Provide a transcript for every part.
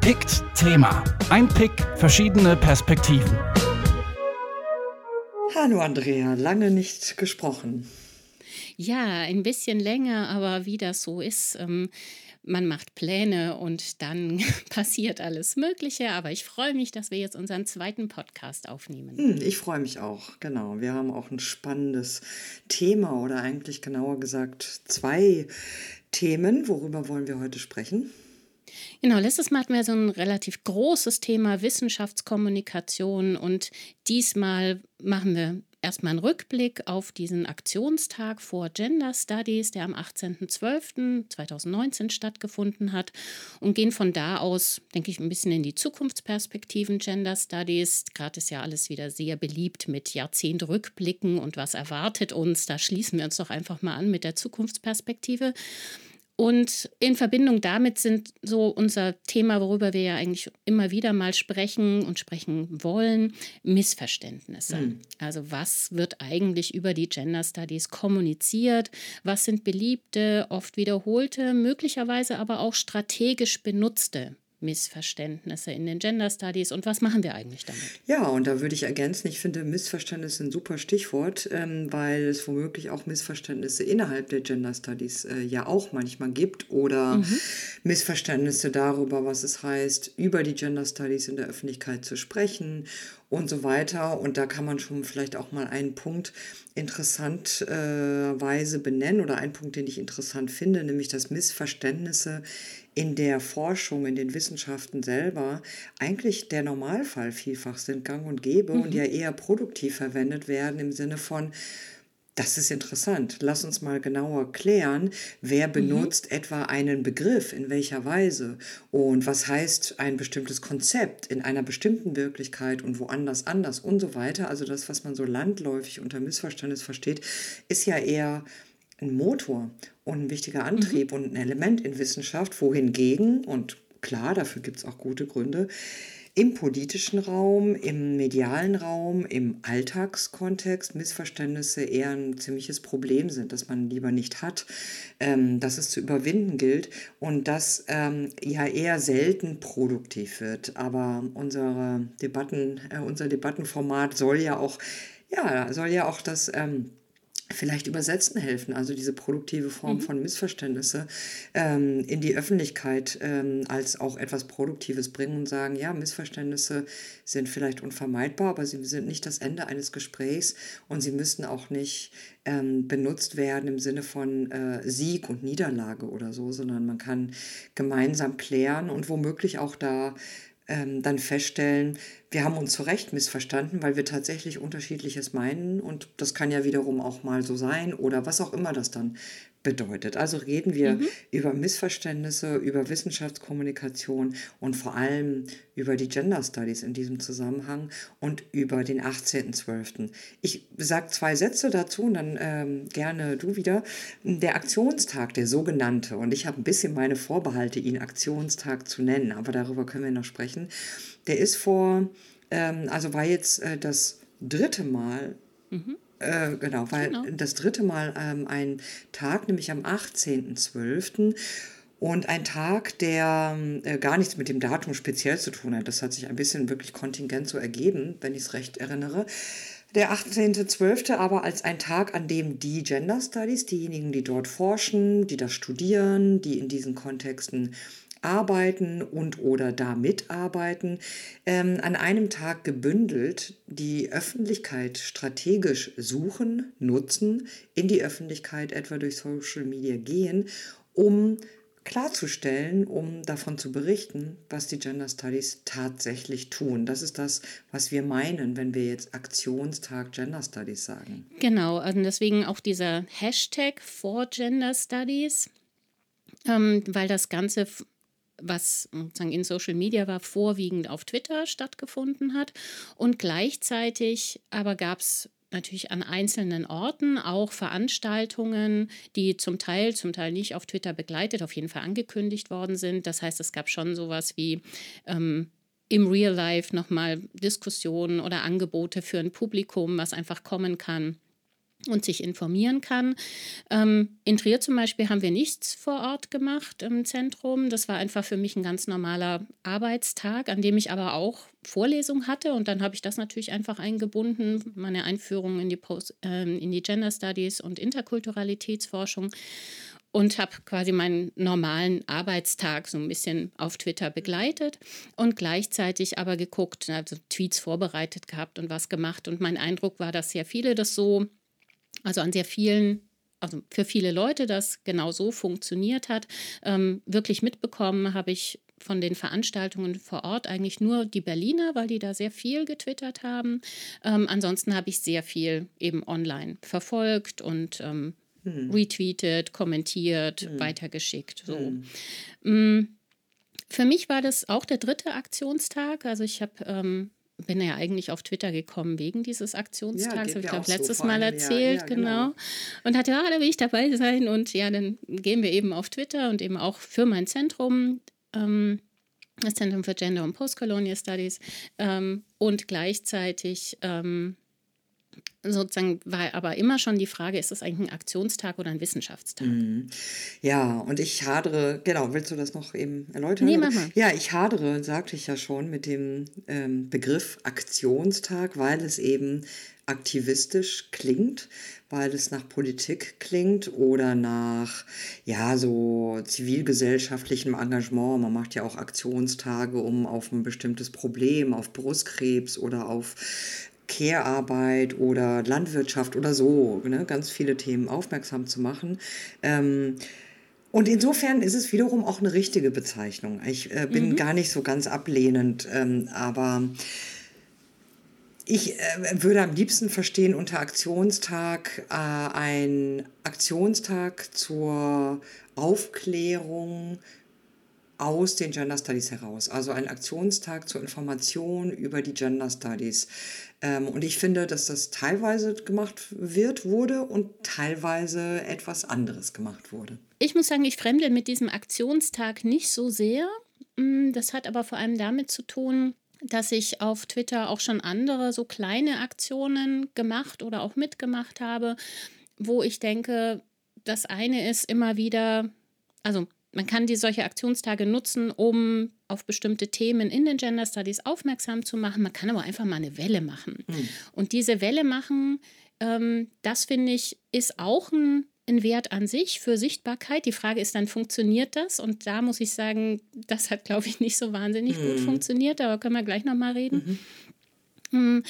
Pickt Thema. Ein Pick, verschiedene Perspektiven. Hallo Andrea, lange nicht gesprochen. Ja, ein bisschen länger, aber wie das so ist, ähm, man macht Pläne und dann passiert alles Mögliche. Aber ich freue mich, dass wir jetzt unseren zweiten Podcast aufnehmen. Hm, ich freue mich auch, genau. Wir haben auch ein spannendes Thema oder eigentlich genauer gesagt zwei Themen. Worüber wollen wir heute sprechen? Genau, letztes Mal hatten wir so ein relativ großes Thema Wissenschaftskommunikation und diesmal machen wir erstmal einen Rückblick auf diesen Aktionstag vor Gender Studies, der am 18.12.2019 stattgefunden hat und gehen von da aus, denke ich, ein bisschen in die Zukunftsperspektiven Gender Studies. Gerade ist ja alles wieder sehr beliebt mit Jahrzehntrückblicken und was erwartet uns. Da schließen wir uns doch einfach mal an mit der Zukunftsperspektive. Und in Verbindung damit sind so unser Thema, worüber wir ja eigentlich immer wieder mal sprechen und sprechen wollen, Missverständnisse. Mhm. Also was wird eigentlich über die Gender Studies kommuniziert? Was sind beliebte, oft wiederholte, möglicherweise aber auch strategisch benutzte Missverständnisse in den Gender Studies und was machen wir eigentlich damit? Ja, und da würde ich ergänzen, ich finde Missverständnisse ein super Stichwort, ähm, weil es womöglich auch Missverständnisse innerhalb der Gender Studies äh, ja auch manchmal gibt oder mhm. Missverständnisse darüber, was es heißt, über die Gender Studies in der Öffentlichkeit zu sprechen und so weiter. Und da kann man schon vielleicht auch mal einen Punkt interessanterweise äh, benennen oder einen Punkt, den ich interessant finde, nämlich dass Missverständnisse in der Forschung, in den Wissenschaften selber eigentlich der Normalfall vielfach sind, gang und gäbe mhm. und ja eher produktiv verwendet werden im Sinne von, das ist interessant. Lass uns mal genauer klären, wer mhm. benutzt mhm. etwa einen Begriff, in welcher Weise und was heißt ein bestimmtes Konzept in einer bestimmten Wirklichkeit und woanders anders und so weiter. Also das, was man so landläufig unter Missverständnis versteht, ist ja eher ein Motor und ein wichtiger Antrieb mhm. und ein Element in Wissenschaft, wohingegen, und klar, dafür gibt es auch gute Gründe, im politischen Raum, im medialen Raum, im Alltagskontext Missverständnisse eher ein ziemliches Problem sind, das man lieber nicht hat, ähm, dass es zu überwinden gilt und das ähm, ja eher selten produktiv wird. Aber unsere Debatten, äh, unser Debattenformat soll ja auch, ja, soll ja auch das ähm, vielleicht Übersetzen helfen, also diese produktive Form mhm. von Missverständnisse ähm, in die Öffentlichkeit ähm, als auch etwas Produktives bringen und sagen, ja, Missverständnisse sind vielleicht unvermeidbar, aber sie sind nicht das Ende eines Gesprächs und sie müssen auch nicht ähm, benutzt werden im Sinne von äh, Sieg und Niederlage oder so, sondern man kann gemeinsam klären und womöglich auch da ähm, dann feststellen, wir haben uns zu Recht missverstanden, weil wir tatsächlich unterschiedliches meinen und das kann ja wiederum auch mal so sein oder was auch immer das dann bedeutet. Also reden wir mhm. über Missverständnisse, über Wissenschaftskommunikation und vor allem über die Gender Studies in diesem Zusammenhang und über den 18.12. Ich sage zwei Sätze dazu und dann ähm, gerne du wieder. Der Aktionstag, der sogenannte, und ich habe ein bisschen meine Vorbehalte, ihn Aktionstag zu nennen, aber darüber können wir noch sprechen, der ist vor, ähm, also war jetzt äh, das dritte Mal. Mhm äh, genau, weil genau. das dritte Mal ähm, ein Tag, nämlich am 18.12. Und ein Tag, der äh, gar nichts mit dem Datum speziell zu tun hat. Das hat sich ein bisschen wirklich kontingent so ergeben, wenn ich es recht erinnere. Der 18.12. aber als ein Tag, an dem die Gender Studies, diejenigen, die dort forschen, die das studieren, die in diesen Kontexten arbeiten und oder da mitarbeiten, ähm, an einem Tag gebündelt die Öffentlichkeit strategisch suchen, nutzen, in die Öffentlichkeit etwa durch Social Media gehen, um klarzustellen, um davon zu berichten, was die Gender Studies tatsächlich tun. Das ist das, was wir meinen, wenn wir jetzt Aktionstag Gender Studies sagen. Genau, und deswegen auch dieser Hashtag for Gender Studies, ähm, weil das Ganze was sozusagen in Social Media war, vorwiegend auf Twitter stattgefunden hat. Und gleichzeitig aber gab es natürlich an einzelnen Orten auch Veranstaltungen, die zum Teil, zum Teil nicht auf Twitter begleitet, auf jeden Fall angekündigt worden sind. Das heißt, es gab schon sowas wie ähm, im Real Life nochmal Diskussionen oder Angebote für ein Publikum, was einfach kommen kann und sich informieren kann. Ähm, in Trier zum Beispiel haben wir nichts vor Ort gemacht im Zentrum. Das war einfach für mich ein ganz normaler Arbeitstag, an dem ich aber auch Vorlesung hatte. Und dann habe ich das natürlich einfach eingebunden, meine Einführung in die, Post, äh, in die Gender Studies und Interkulturalitätsforschung und habe quasi meinen normalen Arbeitstag so ein bisschen auf Twitter begleitet und gleichzeitig aber geguckt, also Tweets vorbereitet gehabt und was gemacht. Und mein Eindruck war, dass sehr viele das so also an sehr vielen also für viele Leute das genau so funktioniert hat. Ähm, wirklich mitbekommen habe ich von den Veranstaltungen vor Ort eigentlich nur die Berliner, weil die da sehr viel getwittert haben. Ähm, ansonsten habe ich sehr viel eben online verfolgt und ähm, hm. retweetet, kommentiert, hm. weitergeschickt. So. Hm. Mm, für mich war das auch der dritte Aktionstag. Also ich habe ähm, bin ja eigentlich auf Twitter gekommen wegen dieses Aktionstags. Ja, habe ich glaube letztes so Mal erzählt, ja, ja, genau. genau. Und hatte, ja, da will ich dabei sein. Und ja, dann gehen wir eben auf Twitter und eben auch für mein Zentrum. Ähm, das Zentrum für Gender und Postcolonial Studies ähm, und gleichzeitig ähm, sozusagen war aber immer schon die Frage, ist das eigentlich ein Aktionstag oder ein Wissenschaftstag? Mhm. Ja, und ich hadere, genau, willst du das noch eben erläutern? Nee, mach mal. Ja, ich hadere, sagte ich ja schon, mit dem ähm, Begriff Aktionstag, weil es eben aktivistisch klingt, weil es nach Politik klingt oder nach ja so zivilgesellschaftlichem Engagement. Man macht ja auch Aktionstage, um auf ein bestimmtes Problem, auf Brustkrebs oder auf Care-Arbeit oder Landwirtschaft oder so, ne, ganz viele Themen aufmerksam zu machen. Ähm, und insofern ist es wiederum auch eine richtige Bezeichnung. Ich äh, bin mhm. gar nicht so ganz ablehnend, ähm, aber ich äh, würde am liebsten verstehen unter Aktionstag äh, ein Aktionstag zur Aufklärung aus den Gender Studies heraus. Also ein Aktionstag zur Information über die Gender Studies. Ähm, und ich finde, dass das teilweise gemacht wird, wurde und teilweise etwas anderes gemacht wurde. Ich muss sagen, ich fremde mit diesem Aktionstag nicht so sehr. Mm, das hat aber vor allem damit zu tun, dass ich auf Twitter auch schon andere so kleine Aktionen gemacht oder auch mitgemacht habe, wo ich denke, das eine ist immer wieder, also man kann die solche Aktionstage nutzen, um auf bestimmte Themen in den Gender Studies aufmerksam zu machen. Man kann aber einfach mal eine Welle machen. Mhm. Und diese Welle machen, ähm, das finde ich, ist auch ein, ein Wert an sich für Sichtbarkeit. Die Frage ist dann, funktioniert das? Und da muss ich sagen, das hat, glaube ich, nicht so wahnsinnig mhm. gut funktioniert. Aber können wir gleich nochmal reden. Mhm.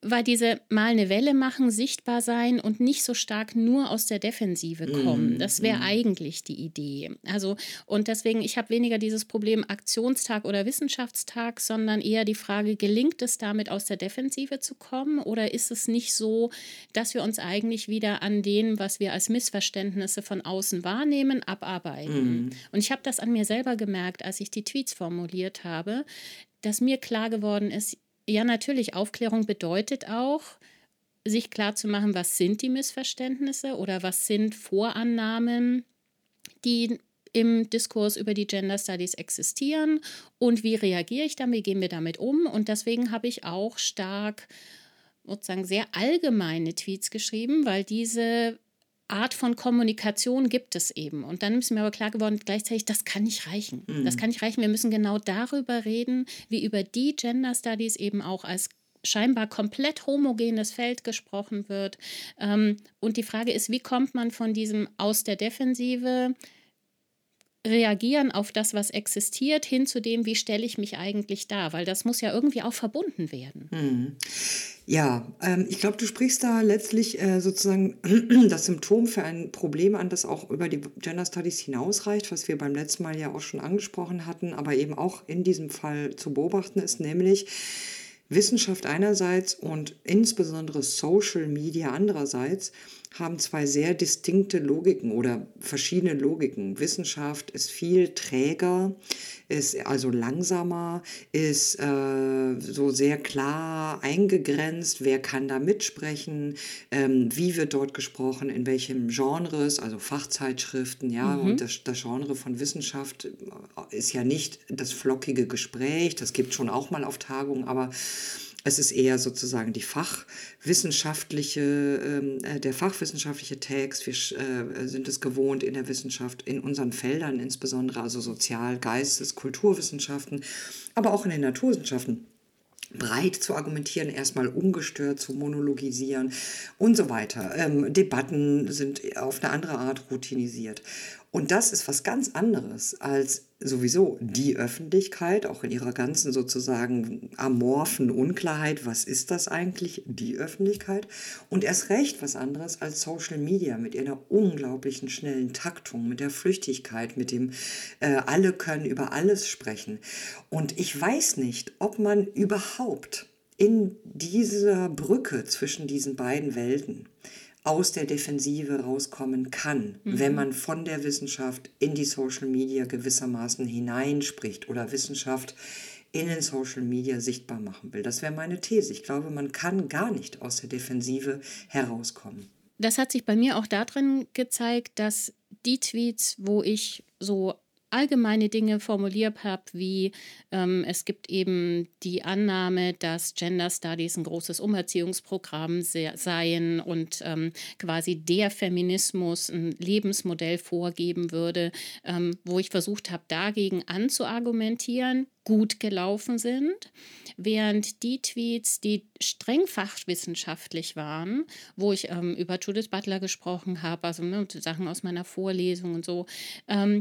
Weil diese mal eine Welle machen, sichtbar sein und nicht so stark nur aus der Defensive mhm, kommen. Das wäre mm. eigentlich die Idee. Also, und deswegen, ich habe weniger dieses Problem Aktionstag oder Wissenschaftstag, sondern eher die Frage, gelingt es damit aus der Defensive zu kommen oder ist es nicht so, dass wir uns eigentlich wieder an dem, was wir als Missverständnisse von außen wahrnehmen, abarbeiten? Mm. Und ich habe das an mir selber gemerkt, als ich die Tweets formuliert habe, dass mir klar geworden ist, ja, natürlich, Aufklärung bedeutet auch, sich klarzumachen, was sind die Missverständnisse oder was sind Vorannahmen, die im Diskurs über die Gender Studies existieren und wie reagiere ich damit, wie gehen wir damit um. Und deswegen habe ich auch stark sozusagen sehr allgemeine Tweets geschrieben, weil diese Art von Kommunikation gibt es eben. Und dann ist mir aber klar geworden, gleichzeitig, das kann nicht reichen. Mhm. Das kann nicht reichen. Wir müssen genau darüber reden, wie über die Gender Studies eben auch als scheinbar komplett homogenes Feld gesprochen wird. Ähm, und die Frage ist, wie kommt man von diesem aus der Defensive reagieren auf das, was existiert, hin zu dem, wie stelle ich mich eigentlich dar, weil das muss ja irgendwie auch verbunden werden. Hm. Ja, ähm, ich glaube, du sprichst da letztlich äh, sozusagen das Symptom für ein Problem an, das auch über die Gender Studies hinausreicht, was wir beim letzten Mal ja auch schon angesprochen hatten, aber eben auch in diesem Fall zu beobachten ist, nämlich Wissenschaft einerseits und insbesondere Social Media andererseits haben zwei sehr distinkte Logiken oder verschiedene Logiken. Wissenschaft ist viel träger, ist also langsamer, ist äh, so sehr klar eingegrenzt, wer kann da mitsprechen, ähm, wie wird dort gesprochen, in welchem Genres, also Fachzeitschriften, ja, mhm. und das, das Genre von Wissenschaft ist ja nicht das flockige Gespräch, das gibt schon auch mal auf Tagungen, aber Es ist eher sozusagen die fachwissenschaftliche, ähm, äh, der fachwissenschaftliche Text. Wir äh, sind es gewohnt in der Wissenschaft, in unseren Feldern insbesondere, also Sozial-, Geistes-, Kulturwissenschaften, aber auch in den Naturwissenschaften breit zu argumentieren, erstmal ungestört zu monologisieren und so weiter. Ähm, Debatten sind auf eine andere Art routinisiert. Und das ist was ganz anderes als sowieso die Öffentlichkeit, auch in ihrer ganzen sozusagen amorphen Unklarheit, was ist das eigentlich, die Öffentlichkeit? Und erst recht was anderes als Social Media mit ihrer unglaublichen schnellen Taktung, mit der Flüchtigkeit, mit dem äh, alle können über alles sprechen. Und ich weiß nicht, ob man überhaupt in dieser Brücke zwischen diesen beiden Welten aus der Defensive rauskommen kann, mhm. wenn man von der Wissenschaft in die Social Media gewissermaßen hineinspricht oder Wissenschaft in den Social Media sichtbar machen will. Das wäre meine These. Ich glaube, man kann gar nicht aus der Defensive herauskommen. Das hat sich bei mir auch darin gezeigt, dass die Tweets, wo ich so allgemeine Dinge formuliert habe, wie ähm, es gibt eben die Annahme, dass Gender Studies ein großes Umerziehungsprogramm seien und ähm, quasi der Feminismus ein Lebensmodell vorgeben würde, ähm, wo ich versucht habe, dagegen anzuargumentieren, gut gelaufen sind, während die Tweets, die streng fachwissenschaftlich waren, wo ich ähm, über Judith Butler gesprochen habe, also ne, Sachen aus meiner Vorlesung und so, ähm,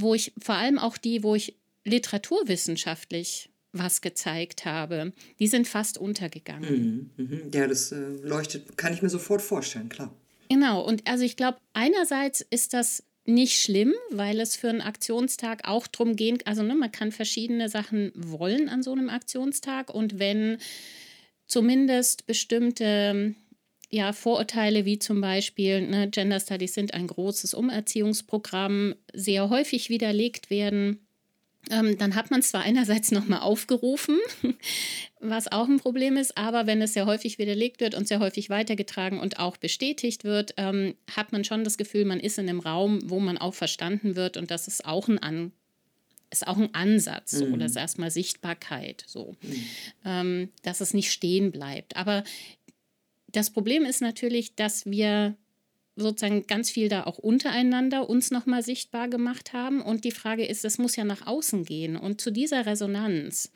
wo ich vor allem auch die, wo ich literaturwissenschaftlich was gezeigt habe, die sind fast untergegangen. Mhm, mhm. Ja, das äh, leuchtet, kann ich mir sofort vorstellen, klar. Genau, und also ich glaube, einerseits ist das nicht schlimm, weil es für einen Aktionstag auch darum geht, also ne, man kann verschiedene Sachen wollen an so einem Aktionstag und wenn zumindest bestimmte ja, Vorurteile wie zum Beispiel, ne, Gender Studies sind ein großes Umerziehungsprogramm, sehr häufig widerlegt werden. Ähm, dann hat man zwar einerseits nochmal aufgerufen, was auch ein Problem ist, aber wenn es sehr häufig widerlegt wird und sehr häufig weitergetragen und auch bestätigt wird, ähm, hat man schon das Gefühl, man ist in einem Raum, wo man auch verstanden wird und das ist auch ein An ist auch ein Ansatz so, mhm. oder erstmal Sichtbarkeit, so, mhm. ähm, dass es nicht stehen bleibt. Aber das Problem ist natürlich, dass wir sozusagen ganz viel da auch untereinander uns nochmal sichtbar gemacht haben. Und die Frage ist, das muss ja nach außen gehen. Und zu dieser Resonanz,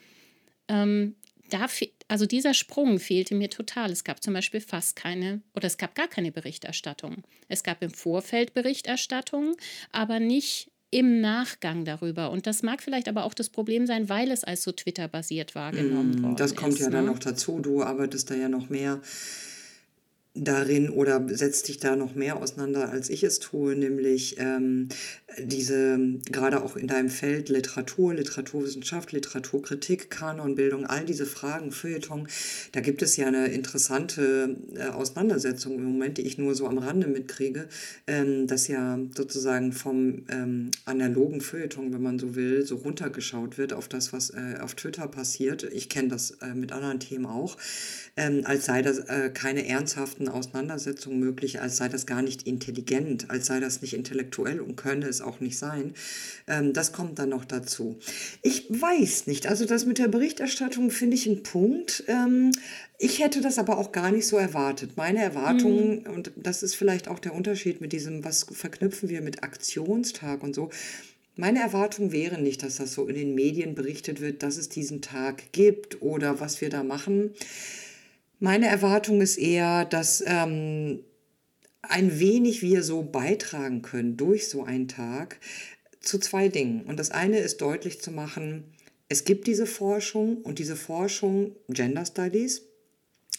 ähm, da, also dieser Sprung fehlte mir total. Es gab zum Beispiel fast keine oder es gab gar keine Berichterstattung. Es gab im Vorfeld Berichterstattung, aber nicht im Nachgang darüber. Und das mag vielleicht aber auch das Problem sein, weil es als so Twitter-basiert wahrgenommen mm, worden Das kommt ist, ja ne? dann noch dazu. Du arbeitest da ja noch mehr darin oder setzt dich da noch mehr auseinander, als ich es tue, nämlich ähm, diese, gerade auch in deinem Feld Literatur, Literaturwissenschaft, Literaturkritik, Kanonbildung, all diese Fragen, Feuilleton, da gibt es ja eine interessante äh, Auseinandersetzung im Moment, die ich nur so am Rande mitkriege, ähm, dass ja sozusagen vom ähm, analogen Feuilleton, wenn man so will, so runtergeschaut wird auf das, was äh, auf Twitter passiert. Ich kenne das äh, mit anderen Themen auch, ähm, als sei das äh, keine ernsthaften Auseinandersetzungen möglich, als sei das gar nicht intelligent, als sei das nicht intellektuell und könne es auch nicht sein. Ähm, das kommt dann noch dazu. Ich weiß nicht, also das mit der Berichterstattung finde ich einen Punkt. Ähm, ich hätte das aber auch gar nicht so erwartet. Meine Erwartungen, mhm. und das ist vielleicht auch der Unterschied mit diesem, was verknüpfen wir mit Aktionstag und so. Meine Erwartung wäre nicht, dass das so in den Medien berichtet wird, dass es diesen Tag gibt oder was wir da machen. Meine Erwartung ist eher, dass ähm, ein wenig wir so beitragen können durch so einen Tag zu zwei Dingen. Und das eine ist deutlich zu machen, es gibt diese Forschung und diese Forschung, Gender Studies,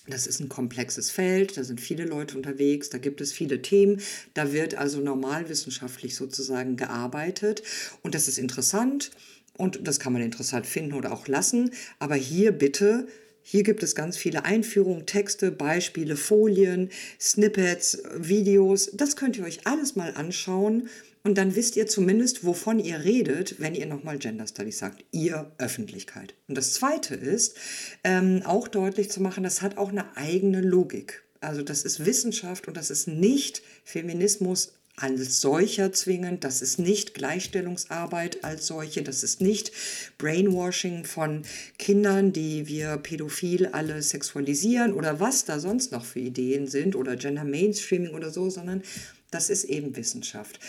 das ist ein komplexes Feld, da sind viele Leute unterwegs, da gibt es viele Themen, da wird also normalwissenschaftlich sozusagen gearbeitet und das ist interessant und das kann man interessant finden oder auch lassen, aber hier bitte hier gibt es ganz viele Einführungen, Texte, Beispiele, Folien, Snippets, Videos. Das könnt ihr euch alles mal anschauen und dann wisst ihr zumindest, wovon ihr redet, wenn ihr nochmal Gender Studies sagt. Ihr Öffentlichkeit. Und das Zweite ist, ähm, auch deutlich zu machen, das hat auch eine eigene Logik. Also das ist Wissenschaft und das ist nicht Feminismus als solcher zwingend. Das ist nicht Gleichstellungsarbeit als solche. Das ist nicht Brainwashing von Kindern, die wir pädophil alle sexualisieren oder was da sonst noch für Ideen sind oder Gender Mainstreaming oder so, sondern das ist eben Wissenschaft.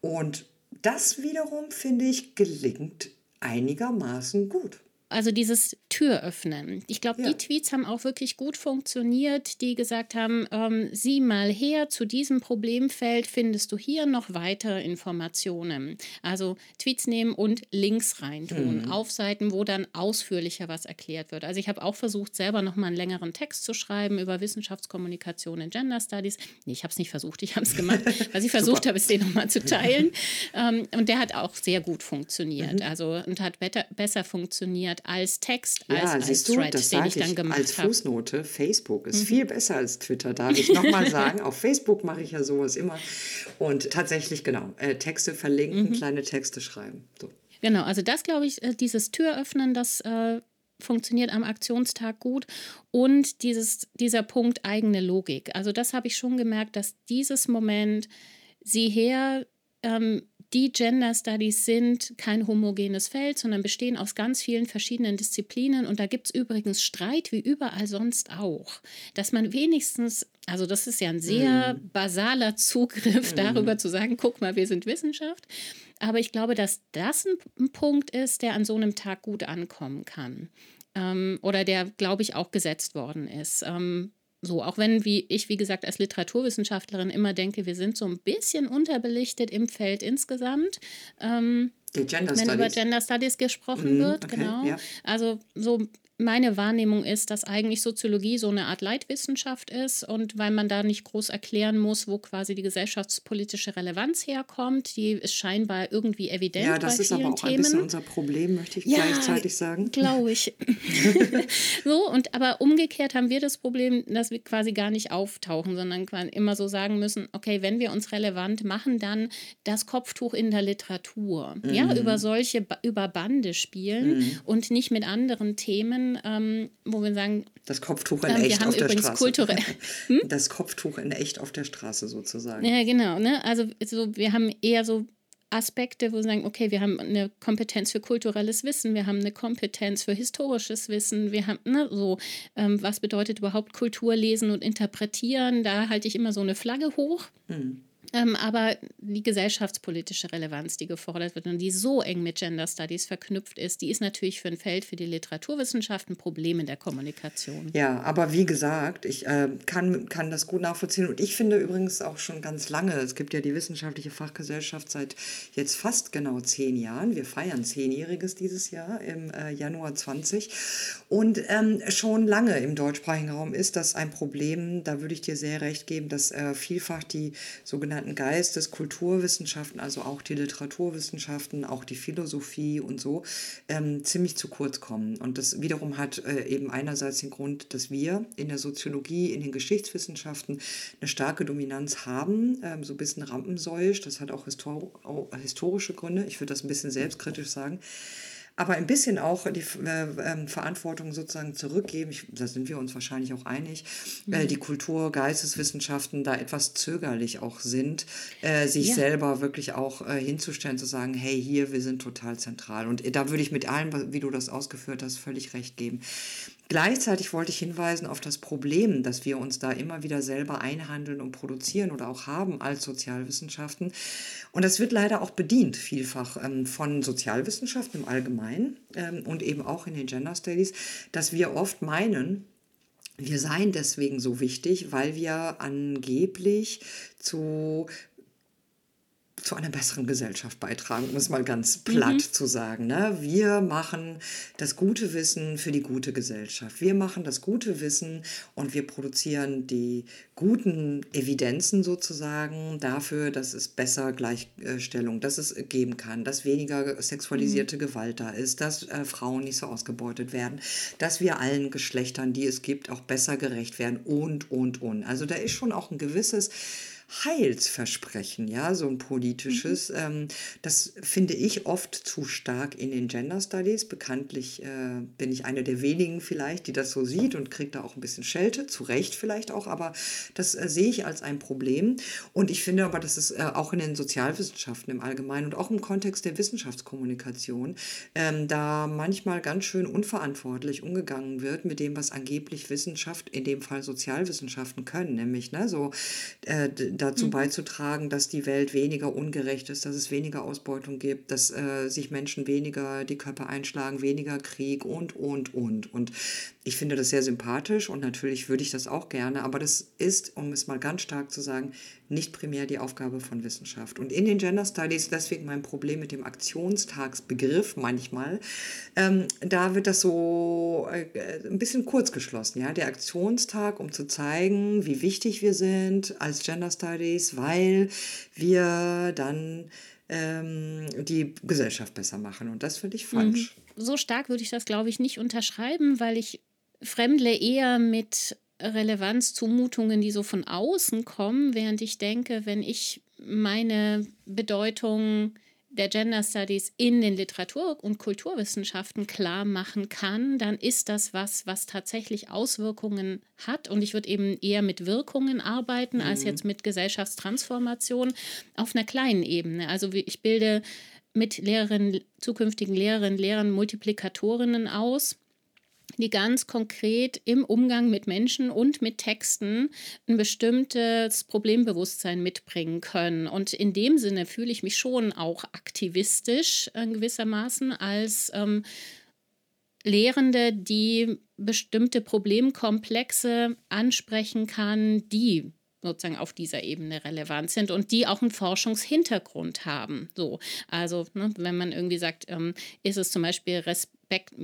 Und das wiederum, finde ich, gelingt einigermaßen gut. Also dieses Tür öffnen. Ich glaube, ja. die Tweets haben auch wirklich gut funktioniert, die gesagt haben, ähm, sieh mal her, zu diesem Problemfeld findest du hier noch weitere Informationen. Also Tweets nehmen und Links reintun mhm. auf Seiten, wo dann ausführlicher was erklärt wird. Also ich habe auch versucht, selber noch mal einen längeren Text zu schreiben über Wissenschaftskommunikation in Gender Studies. Nee, ich habe es nicht versucht, ich habe es gemacht. Was ich versucht habe, ist den noch mal zu teilen. ähm, und der hat auch sehr gut funktioniert. Mhm. Also und hat besser funktioniert funktioniert als Text, ja, als, als Thread, das den ich dann gemacht habe. Als Fußnote, Facebook ist mhm. viel besser als Twitter, darf ich nochmal sagen. Auf Facebook mache ich ja sowas immer. Und tatsächlich, genau, äh, Texte verlinken, mhm. kleine Texte schreiben. So. Genau, also das glaube ich, äh, dieses Türöffnen, das äh, funktioniert am Aktionstag gut. Und dieses, dieser Punkt eigene Logik. Also das habe ich schon gemerkt, dass dieses Moment, sieh her, ähm, die Gender Studies sind kein homogenes Feld, sondern bestehen aus ganz vielen verschiedenen Disziplinen. Und da gibt es übrigens Streit wie überall sonst auch, dass man wenigstens, also das ist ja ein sehr mm. basaler Zugriff mm. darüber zu sagen, guck mal, wir sind Wissenschaft. Aber ich glaube, dass das ein Punkt ist, der an so einem Tag gut ankommen kann. Ähm, oder der, glaube ich, auch gesetzt worden ist. So, auch wenn wie ich, wie gesagt, als Literaturwissenschaftlerin immer denke, wir sind so ein bisschen unterbelichtet im Feld insgesamt. Ähm, wenn über Gender Studies gesprochen mm, wird, okay, genau. Ja. Also so meine Wahrnehmung ist, dass eigentlich Soziologie so eine Art Leitwissenschaft ist und weil man da nicht groß erklären muss, wo quasi die gesellschaftspolitische Relevanz herkommt, die ist scheinbar irgendwie evident ja, das bei ist aber auch Themen. ein bisschen unser Problem, möchte ich ja, gleichzeitig sagen. Glaube ich. so und aber umgekehrt haben wir das Problem, dass wir quasi gar nicht auftauchen, sondern immer so sagen müssen, okay, wenn wir uns relevant machen, dann das Kopftuch in der Literatur, mhm. ja, über solche über Bande spielen mhm. und nicht mit anderen Themen ähm, wo wir sagen, das Kopftuch in ähm, echt auf der Straße. Kulturell, hm? Das Kopftuch in echt auf der Straße sozusagen. Ja, genau. Ne? Also so, wir haben eher so Aspekte, wo wir sagen, okay, wir haben eine Kompetenz für kulturelles Wissen, wir haben eine Kompetenz für historisches Wissen, wir haben ne, so, ähm, was bedeutet überhaupt Kultur lesen und interpretieren? Da halte ich immer so eine Flagge hoch. Hm. Ähm, aber die gesellschaftspolitische Relevanz, die gefordert wird und die so eng mit Gender Studies verknüpft ist, die ist natürlich für ein Feld für die Literaturwissenschaft ein Problem in der Kommunikation. Ja, aber wie gesagt, ich äh, kann, kann das gut nachvollziehen und ich finde übrigens auch schon ganz lange, es gibt ja die wissenschaftliche Fachgesellschaft seit jetzt fast genau zehn Jahren. Wir feiern zehnjähriges dieses Jahr im äh, Januar 20 und ähm, schon lange im deutschsprachigen Raum ist das ein Problem, da würde ich dir sehr recht geben, dass äh, vielfach die sogenannten sogenannten Geistes-, Kulturwissenschaften, also auch die Literaturwissenschaften, auch die Philosophie und so, ähm, ziemlich zu kurz kommen. Und das wiederum hat äh, eben einerseits den Grund, dass wir in der Soziologie, in den Geschichtswissenschaften eine starke Dominanz haben, ähm, so ein bisschen rampensäuisch. Das hat auch histor historische Gründe. Ich würde das ein bisschen selbstkritisch sagen aber ein bisschen auch die äh, äh, Verantwortung sozusagen zurückgeben. Ich, da sind wir uns wahrscheinlich auch einig, mhm. äh, die Kultur, Geisteswissenschaften da etwas zögerlich auch sind, äh, sich ja. selber wirklich auch äh, hinzustellen, zu sagen, hey, hier, wir sind total zentral. Und da würde ich mit allem, wie du das ausgeführt hast, völlig recht geben. Gleichzeitig wollte ich hinweisen auf das Problem, dass wir uns da immer wieder selber einhandeln und produzieren oder auch haben als Sozialwissenschaften. Und das wird leider auch bedient vielfach ähm, von Sozialwissenschaften im Allgemeinen ähm, und eben auch in den Gender Studies, dass wir oft meinen, wir seien deswegen so wichtig, weil wir angeblich zu zu einer besseren Gesellschaft beitragen, um es mal ganz platt mhm. zu sagen. Ne? Wir machen das gute Wissen für die gute Gesellschaft. Wir machen das gute Wissen und wir produzieren die guten Evidenzen sozusagen dafür, dass es besser Gleichstellung, dass es geben kann, dass weniger sexualisierte mhm. Gewalt da ist, dass äh, Frauen nicht so ausgebeutet werden, dass wir allen Geschlechtern, die es gibt, auch besser gerecht werden und, und, und. Also da ist schon auch ein gewisses Heilsversprechen, ja, so ein politisches. Mhm. Ähm, das finde ich oft zu stark in den Gender Studies. Bekanntlich äh, bin ich eine der wenigen vielleicht, die das so sieht und kriegt da auch ein bisschen Schelte, zu Recht vielleicht auch, aber das äh, sehe ich als ein Problem. Und ich finde aber, dass es äh, auch in den Sozialwissenschaften im Allgemeinen und auch im Kontext der Wissenschaftskommunikation ähm, da manchmal ganz schön unverantwortlich umgegangen wird mit dem, was angeblich Wissenschaft, in dem Fall Sozialwissenschaften können, nämlich ne, so äh, dazu mhm. beizutragen, dass die Welt weniger ungerecht ist, dass es weniger Ausbeutung gibt, dass äh, sich Menschen weniger die Körper einschlagen, weniger Krieg und, und, und. Und ich finde das sehr sympathisch und natürlich würde ich das auch gerne, aber das ist, um es mal ganz stark zu sagen, nicht primär die Aufgabe von Wissenschaft. Und in den Gender Studies, deswegen mein Problem mit dem Aktionstagsbegriff manchmal, ähm, da wird das so äh, ein bisschen kurz geschlossen. Ja? Der Aktionstag, um zu zeigen, wie wichtig wir sind als Gender Studies, weil wir dann ähm, die Gesellschaft besser machen. Und das finde ich falsch. Mhm. So stark würde ich das, glaube ich, nicht unterschreiben, weil ich fremdle eher mit Relevanzzumutungen, die so von außen kommen, während ich denke, wenn ich meine Bedeutung der Gender Studies in den Literatur- und Kulturwissenschaften klar machen kann, dann ist das was, was tatsächlich Auswirkungen hat. Und ich würde eben eher mit Wirkungen arbeiten, mhm. als jetzt mit Gesellschaftstransformation auf einer kleinen Ebene. Also ich bilde mit Lehrerinnen, zukünftigen Lehrerinnen, Lehrern Multiplikatorinnen aus die ganz konkret im Umgang mit Menschen und mit Texten ein bestimmtes Problembewusstsein mitbringen können. Und in dem Sinne fühle ich mich schon auch aktivistisch äh, gewissermaßen als ähm, Lehrende, die bestimmte Problemkomplexe ansprechen kann, die sozusagen auf dieser Ebene relevant sind und die auch einen Forschungshintergrund haben. So, also ne, wenn man irgendwie sagt, ähm, ist es zum Beispiel Respekt,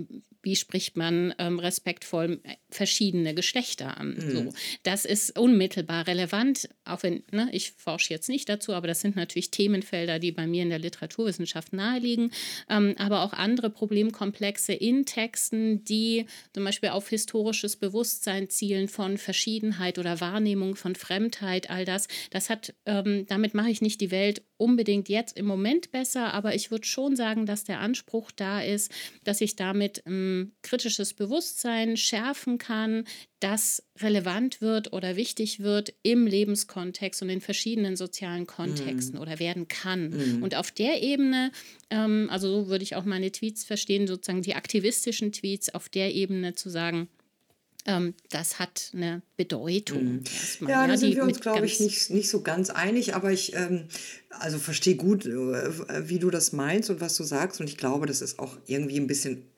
wie spricht man ähm, respektvoll äh, verschiedene Geschlechter an. Mhm. So, das ist unmittelbar relevant, auch wenn ne, ich forsche jetzt nicht dazu, aber das sind natürlich Themenfelder, die bei mir in der Literaturwissenschaft naheliegen, ähm, aber auch andere Problemkomplexe in Texten, die zum Beispiel auf historisches Bewusstsein zielen von Verschiedenheit oder Wahrnehmung von Fremdheit, all das, das hat, ähm, damit mache ich nicht die Welt unbedingt jetzt im Moment besser, aber ich würde schon sagen, dass der Anspruch da ist, dass ich damit ähm, kritisches Bewusstsein schärfen kann, das relevant wird oder wichtig wird im Lebenskontext und in verschiedenen sozialen Kontexten mm. oder werden kann. Mm. Und auf der Ebene, ähm, also so würde ich auch meine Tweets verstehen, sozusagen die aktivistischen Tweets auf der Ebene zu sagen, ähm, das hat eine Bedeutung. Mhm. Ja, da sind wir uns, glaube ich, nicht, nicht so ganz einig, aber ich ähm, also verstehe gut, äh, wie du das meinst und was du sagst. Und ich glaube, das ist auch irgendwie ein bisschen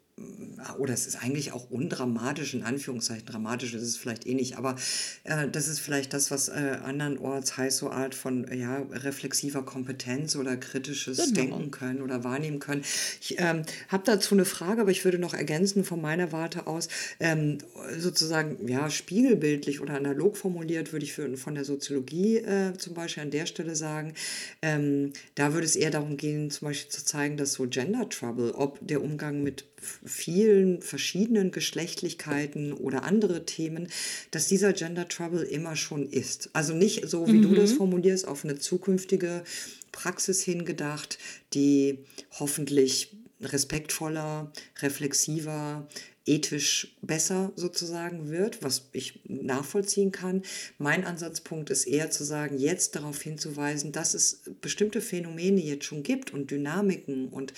oder es ist eigentlich auch undramatisch, in Anführungszeichen, dramatisch ist es vielleicht eh nicht, aber äh, das ist vielleicht das, was äh, andernorts heißt, so Art von ja, reflexiver Kompetenz oder kritisches genau. Denken können oder wahrnehmen können. Ich ähm, habe dazu eine Frage, aber ich würde noch ergänzen von meiner Warte aus, ähm, sozusagen ja, spiegelbildlich oder analog formuliert, würde ich für, von der Soziologie äh, zum Beispiel an der Stelle sagen, ähm, da würde es eher darum gehen, zum Beispiel zu zeigen, dass so Gender Trouble, ob der Umgang mit vielen verschiedenen Geschlechtlichkeiten oder andere Themen, dass dieser Gender Trouble immer schon ist. Also nicht so, wie mhm. du das mhm. formulierst, auf eine zukünftige Praxis hingedacht, die hoffentlich respektvoller, reflexiver, ethisch besser sozusagen wird, was ich nachvollziehen kann. Mein Ansatzpunkt ist eher zu sagen, jetzt darauf hinzuweisen, dass es bestimmte Phänomene jetzt schon gibt und Dynamiken und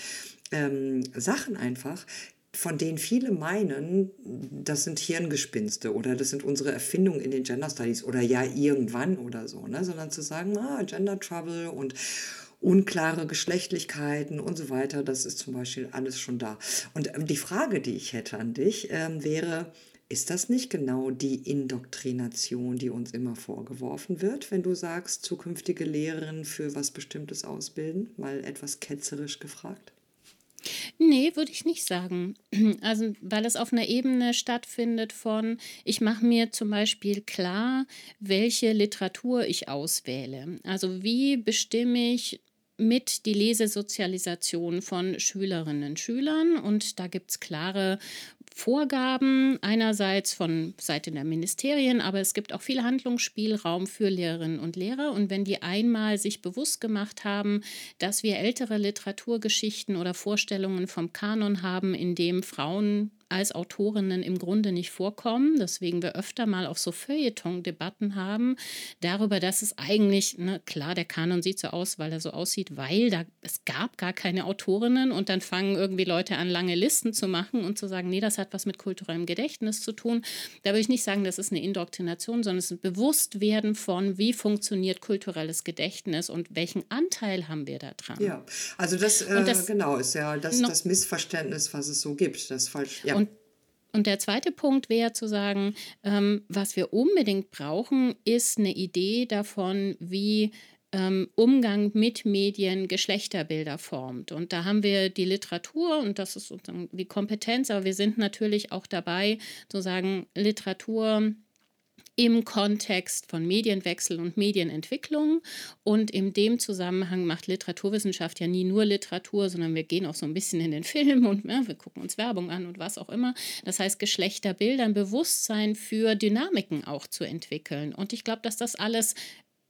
ähm, Sachen einfach, von denen viele meinen, das sind Hirngespinste oder das sind unsere Erfindungen in den Gender Studies oder ja irgendwann oder so, ne? sondern zu sagen, ah, Gender Trouble und unklare Geschlechtlichkeiten und so weiter, das ist zum Beispiel alles schon da. Und ähm, die Frage, die ich hätte an dich, ähm, wäre, ist das nicht genau die Indoktrination, die uns immer vorgeworfen wird, wenn du sagst, zukünftige Lehrerinnen für was Bestimmtes ausbilden? Mal etwas ketzerisch gefragt. Nee, würde ich nicht sagen. Also, weil es auf einer Ebene stattfindet von, ich mache mir zum Beispiel klar, welche Literatur ich auswähle. Also, wie bestimme ich mit die Lesesozialisation von Schülerinnen und Schülern und da gibt es klare Vorgaben einerseits von Seiten der Ministerien, aber es gibt auch viel Handlungsspielraum für Lehrerinnen und Lehrer. Und wenn die einmal sich bewusst gemacht haben, dass wir ältere Literaturgeschichten oder Vorstellungen vom Kanon haben, in dem Frauen als Autorinnen im Grunde nicht vorkommen, deswegen wir öfter mal auch so Feuilleton-Debatten haben, darüber, dass es eigentlich, ne, klar, der Kanon sieht so aus, weil er so aussieht, weil da, es gab gar keine Autorinnen und dann fangen irgendwie Leute an, lange Listen zu machen und zu sagen, nee, das hat was mit kulturellem Gedächtnis zu tun. Da würde ich nicht sagen, das ist eine Indoktrination, sondern es ist ein Bewusstwerden von, wie funktioniert kulturelles Gedächtnis und welchen Anteil haben wir da dran. Ja, also das, äh, das genau ist ja das, das Missverständnis, was es so gibt, das falsch. Ja. Und der zweite Punkt wäre zu sagen, ähm, was wir unbedingt brauchen, ist eine Idee davon, wie ähm, Umgang mit Medien Geschlechterbilder formt. Und da haben wir die Literatur und das ist sozusagen die Kompetenz, aber wir sind natürlich auch dabei, zu sagen, Literatur im Kontext von Medienwechsel und Medienentwicklung. Und in dem Zusammenhang macht Literaturwissenschaft ja nie nur Literatur, sondern wir gehen auch so ein bisschen in den Film und ja, wir gucken uns Werbung an und was auch immer. Das heißt, Geschlechterbilder, ein Bewusstsein für Dynamiken auch zu entwickeln. Und ich glaube, dass das alles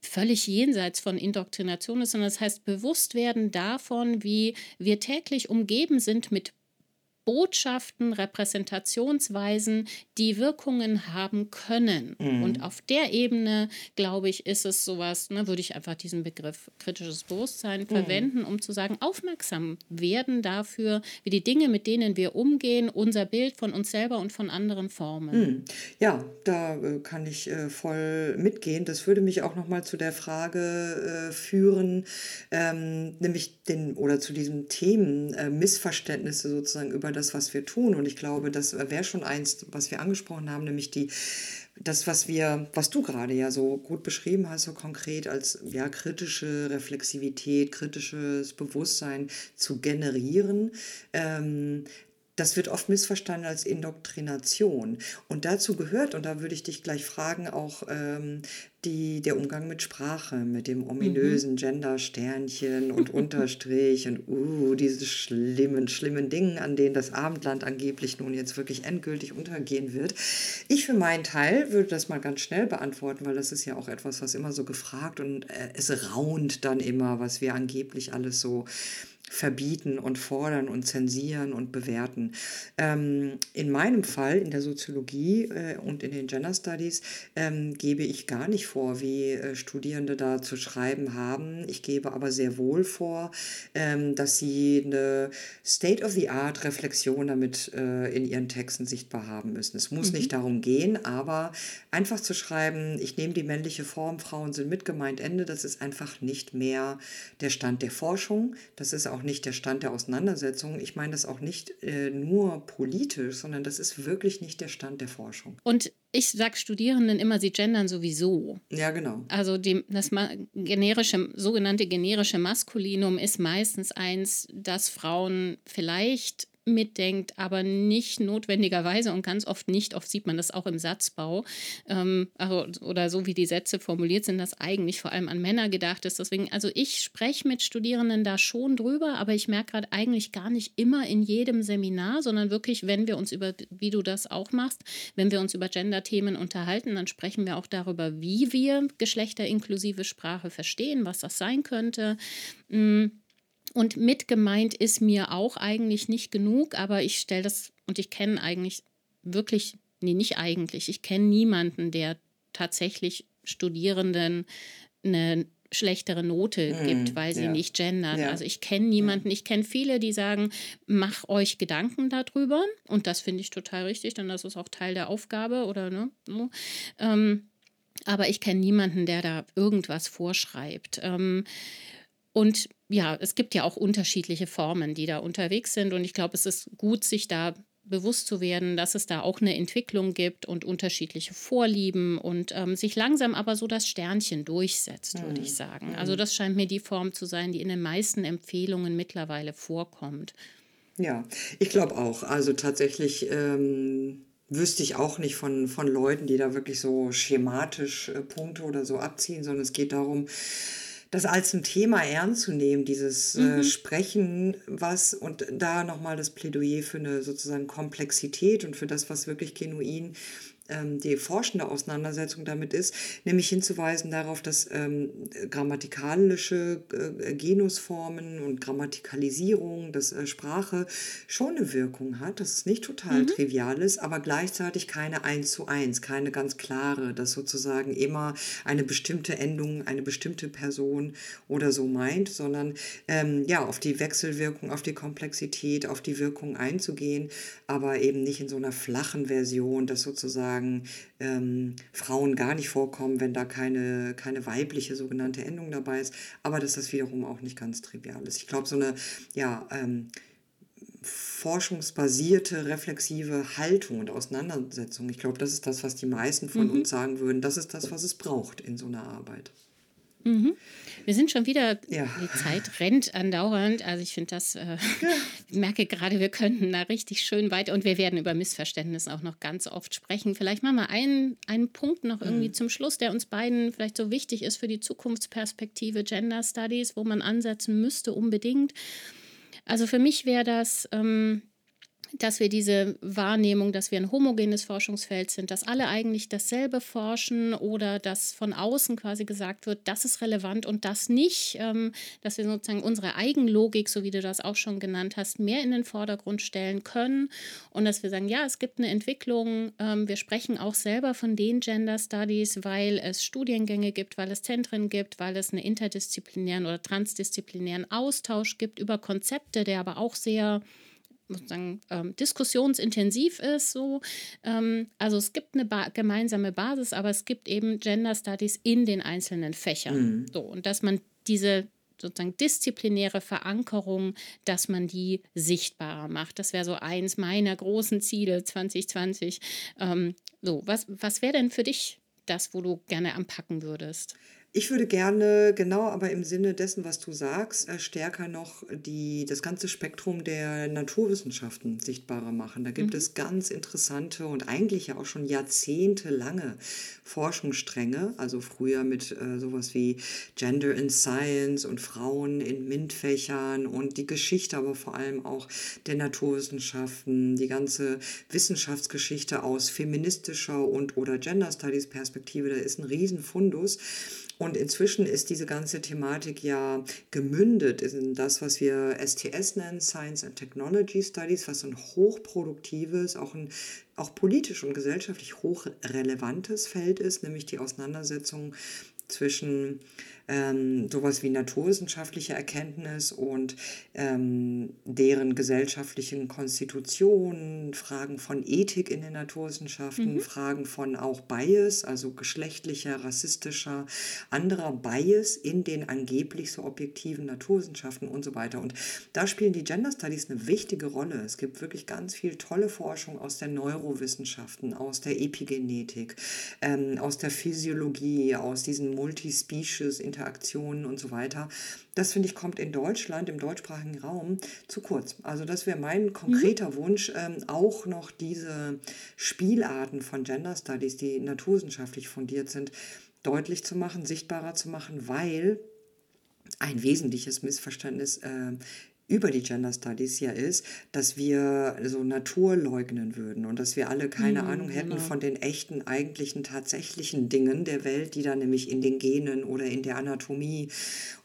völlig jenseits von Indoktrination ist, sondern das heißt Bewusstwerden davon, wie wir täglich umgeben sind mit Botschaften, Repräsentationsweisen, die Wirkungen haben können. Mhm. Und auf der Ebene, glaube ich, ist es sowas, ne, würde ich einfach diesen Begriff kritisches Bewusstsein mhm. verwenden, um zu sagen, aufmerksam werden dafür, wie die Dinge, mit denen wir umgehen, unser Bild von uns selber und von anderen formen. Mhm. Ja, da äh, kann ich äh, voll mitgehen. Das würde mich auch noch mal zu der Frage äh, führen, ähm, nämlich den oder zu diesem Themen äh, Missverständnisse sozusagen über das, was wir tun. Und ich glaube, das wäre schon eins, was wir angesprochen haben, nämlich die, das, was wir, was du gerade ja so gut beschrieben hast, so konkret als ja, kritische Reflexivität, kritisches Bewusstsein zu generieren. Ähm, das wird oft missverstanden als Indoktrination. Und dazu gehört, und da würde ich dich gleich fragen, auch ähm, die, der Umgang mit Sprache, mit dem ominösen mhm. Gender-Sternchen und Unterstrich und uh, diese schlimmen, schlimmen Dingen, an denen das Abendland angeblich nun jetzt wirklich endgültig untergehen wird. Ich für meinen Teil würde das mal ganz schnell beantworten, weil das ist ja auch etwas, was immer so gefragt und äh, es raunt dann immer, was wir angeblich alles so verbieten und fordern und zensieren und bewerten. Ähm, in meinem Fall, in der Soziologie äh, und in den Gender Studies, ähm, gebe ich gar nicht vor, wie äh, Studierende da zu schreiben haben. Ich gebe aber sehr wohl vor, ähm, dass sie eine State-of-the-Art-Reflexion damit äh, in ihren Texten sichtbar haben müssen. Es muss mhm. nicht darum gehen, aber einfach zu schreiben, ich nehme die männliche Form, Frauen sind mitgemeint, Ende, das ist einfach nicht mehr der Stand der Forschung. Das ist auch auch nicht der Stand der Auseinandersetzung. Ich meine das auch nicht äh, nur politisch, sondern das ist wirklich nicht der Stand der Forschung. Und ich sage Studierenden immer, sie gendern sowieso. Ja, genau. Also die, das generische, sogenannte generische Maskulinum ist meistens eins, das Frauen vielleicht mitdenkt, aber nicht notwendigerweise und ganz oft nicht, oft sieht man das auch im Satzbau ähm, also, oder so wie die Sätze formuliert sind, das eigentlich vor allem an Männer gedacht ist. Deswegen, also ich spreche mit Studierenden da schon drüber, aber ich merke gerade eigentlich gar nicht immer in jedem Seminar, sondern wirklich, wenn wir uns über, wie du das auch machst, wenn wir uns über Gender-Themen unterhalten, dann sprechen wir auch darüber, wie wir geschlechterinklusive Sprache verstehen, was das sein könnte. Und mit gemeint ist mir auch eigentlich nicht genug, aber ich stelle das und ich kenne eigentlich wirklich, nee, nicht eigentlich, ich kenne niemanden, der tatsächlich Studierenden eine schlechtere Note mm, gibt, weil sie ja. nicht gendern. Ja. Also ich kenne niemanden, ich kenne viele, die sagen, mach euch Gedanken darüber und das finde ich total richtig, denn das ist auch Teil der Aufgabe oder ne? So. Ähm, aber ich kenne niemanden, der da irgendwas vorschreibt. Ähm, und ja, es gibt ja auch unterschiedliche Formen, die da unterwegs sind. Und ich glaube, es ist gut, sich da bewusst zu werden, dass es da auch eine Entwicklung gibt und unterschiedliche Vorlieben und ähm, sich langsam aber so das Sternchen durchsetzt, würde ich mhm. sagen. Also mhm. das scheint mir die Form zu sein, die in den meisten Empfehlungen mittlerweile vorkommt. Ja, ich glaube auch. Also tatsächlich ähm, wüsste ich auch nicht von, von Leuten, die da wirklich so schematisch äh, Punkte oder so abziehen, sondern es geht darum, das als ein Thema ernst zu nehmen, dieses äh, mhm. äh, Sprechen, was und da nochmal das Plädoyer für eine sozusagen Komplexität und für das, was wirklich genuin die forschende Auseinandersetzung damit ist, nämlich hinzuweisen darauf, dass ähm, grammatikalische äh, Genusformen und Grammatikalisierung, dass äh, Sprache schon eine Wirkung hat, dass es nicht total mhm. trivial ist, aber gleichzeitig keine eins zu eins, keine ganz klare, dass sozusagen immer eine bestimmte Endung, eine bestimmte Person oder so meint, sondern ähm, ja, auf die Wechselwirkung, auf die Komplexität, auf die Wirkung einzugehen, aber eben nicht in so einer flachen Version, dass sozusagen sozusagen ähm, Frauen gar nicht vorkommen, wenn da keine, keine weibliche sogenannte Endung dabei ist, aber dass das wiederum auch nicht ganz trivial ist. Ich glaube, so eine ja, ähm, forschungsbasierte, reflexive Haltung und Auseinandersetzung, ich glaube, das ist das, was die meisten von mhm. uns sagen würden, das ist das, was es braucht in so einer Arbeit. Mhm. Wir sind schon wieder, ja. die Zeit rennt andauernd. Also ich finde das, äh, ja. merke gerade, wir könnten da richtig schön weiter und wir werden über Missverständnisse auch noch ganz oft sprechen. Vielleicht machen wir einen, einen Punkt noch irgendwie mhm. zum Schluss, der uns beiden vielleicht so wichtig ist für die Zukunftsperspektive Gender Studies, wo man ansetzen müsste unbedingt. Also für mich wäre das... Ähm, dass wir diese Wahrnehmung, dass wir ein homogenes Forschungsfeld sind, dass alle eigentlich dasselbe forschen oder dass von außen quasi gesagt wird, das ist relevant und das nicht, ähm, dass wir sozusagen unsere Eigenlogik, so wie du das auch schon genannt hast, mehr in den Vordergrund stellen können und dass wir sagen, ja, es gibt eine Entwicklung, ähm, wir sprechen auch selber von den Gender Studies, weil es Studiengänge gibt, weil es Zentren gibt, weil es einen interdisziplinären oder transdisziplinären Austausch gibt über Konzepte, der aber auch sehr sozusagen ähm, diskussionsintensiv ist. So. Ähm, also es gibt eine ba gemeinsame Basis, aber es gibt eben Gender Studies in den einzelnen Fächern. Mhm. So, und dass man diese sozusagen disziplinäre Verankerung, dass man die sichtbarer macht. Das wäre so eins meiner großen Ziele 2020. Ähm, so, was, was wäre denn für dich das, wo du gerne anpacken würdest? Ich würde gerne, genau, aber im Sinne dessen, was du sagst, äh, stärker noch die, das ganze Spektrum der Naturwissenschaften sichtbarer machen. Da gibt mhm. es ganz interessante und eigentlich ja auch schon jahrzehntelange Forschungsstränge, also früher mit äh, sowas wie Gender in Science und Frauen in MINT-Fächern und die Geschichte, aber vor allem auch der Naturwissenschaften, die ganze Wissenschaftsgeschichte aus feministischer und oder Gender Studies Perspektive, da ist ein Riesenfundus. Und inzwischen ist diese ganze Thematik ja gemündet in das, was wir STS nennen, Science and Technology Studies, was ein hochproduktives, auch ein auch politisch und gesellschaftlich hochrelevantes Feld ist, nämlich die Auseinandersetzung zwischen ähm, sowas wie naturwissenschaftliche Erkenntnis und ähm, deren gesellschaftlichen Konstitutionen, Fragen von Ethik in den Naturwissenschaften, mhm. Fragen von auch Bias, also geschlechtlicher, rassistischer, anderer Bias in den angeblich so objektiven Naturwissenschaften und so weiter. Und da spielen die Gender Studies eine wichtige Rolle. Es gibt wirklich ganz viel tolle Forschung aus der Neurowissenschaften, aus der Epigenetik, ähm, aus der Physiologie, aus diesen Multispecies, Interaktionen und so weiter. Das finde ich kommt in Deutschland, im deutschsprachigen Raum zu kurz. Also das wäre mein konkreter mhm. Wunsch, ähm, auch noch diese Spielarten von Gender Studies, die naturwissenschaftlich fundiert sind, deutlich zu machen, sichtbarer zu machen, weil ein wesentliches Missverständnis äh, über die Gender Studies ja ist, dass wir so Natur leugnen würden und dass wir alle keine mhm, Ahnung hätten genau. von den echten, eigentlichen, tatsächlichen Dingen der Welt, die da nämlich in den Genen oder in der Anatomie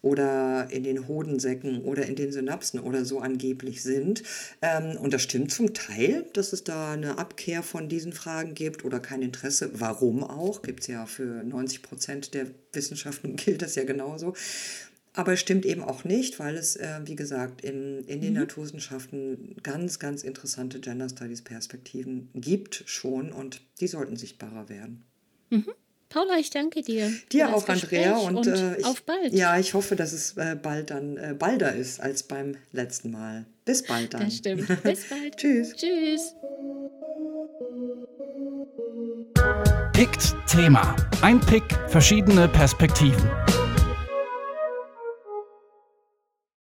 oder in den Hodensäcken oder in den Synapsen oder so angeblich sind. Ähm, und das stimmt zum Teil, dass es da eine Abkehr von diesen Fragen gibt oder kein Interesse. Warum auch? Gibt es ja für 90 Prozent der Wissenschaften gilt das ja genauso. Aber es stimmt eben auch nicht, weil es, äh, wie gesagt, in, in den mhm. Naturwissenschaften ganz, ganz interessante Gender Studies Perspektiven gibt schon und die sollten sichtbarer werden. Mhm. Paula, ich danke dir. Dir auch, Andrea. Und, und äh, ich, auf bald. Ja, ich hoffe, dass es äh, bald dann äh, balder ist als beim letzten Mal. Bis bald dann. Das stimmt. Bis bald. Tschüss. Tschüss. Pickt Thema. Ein Pick, verschiedene Perspektiven.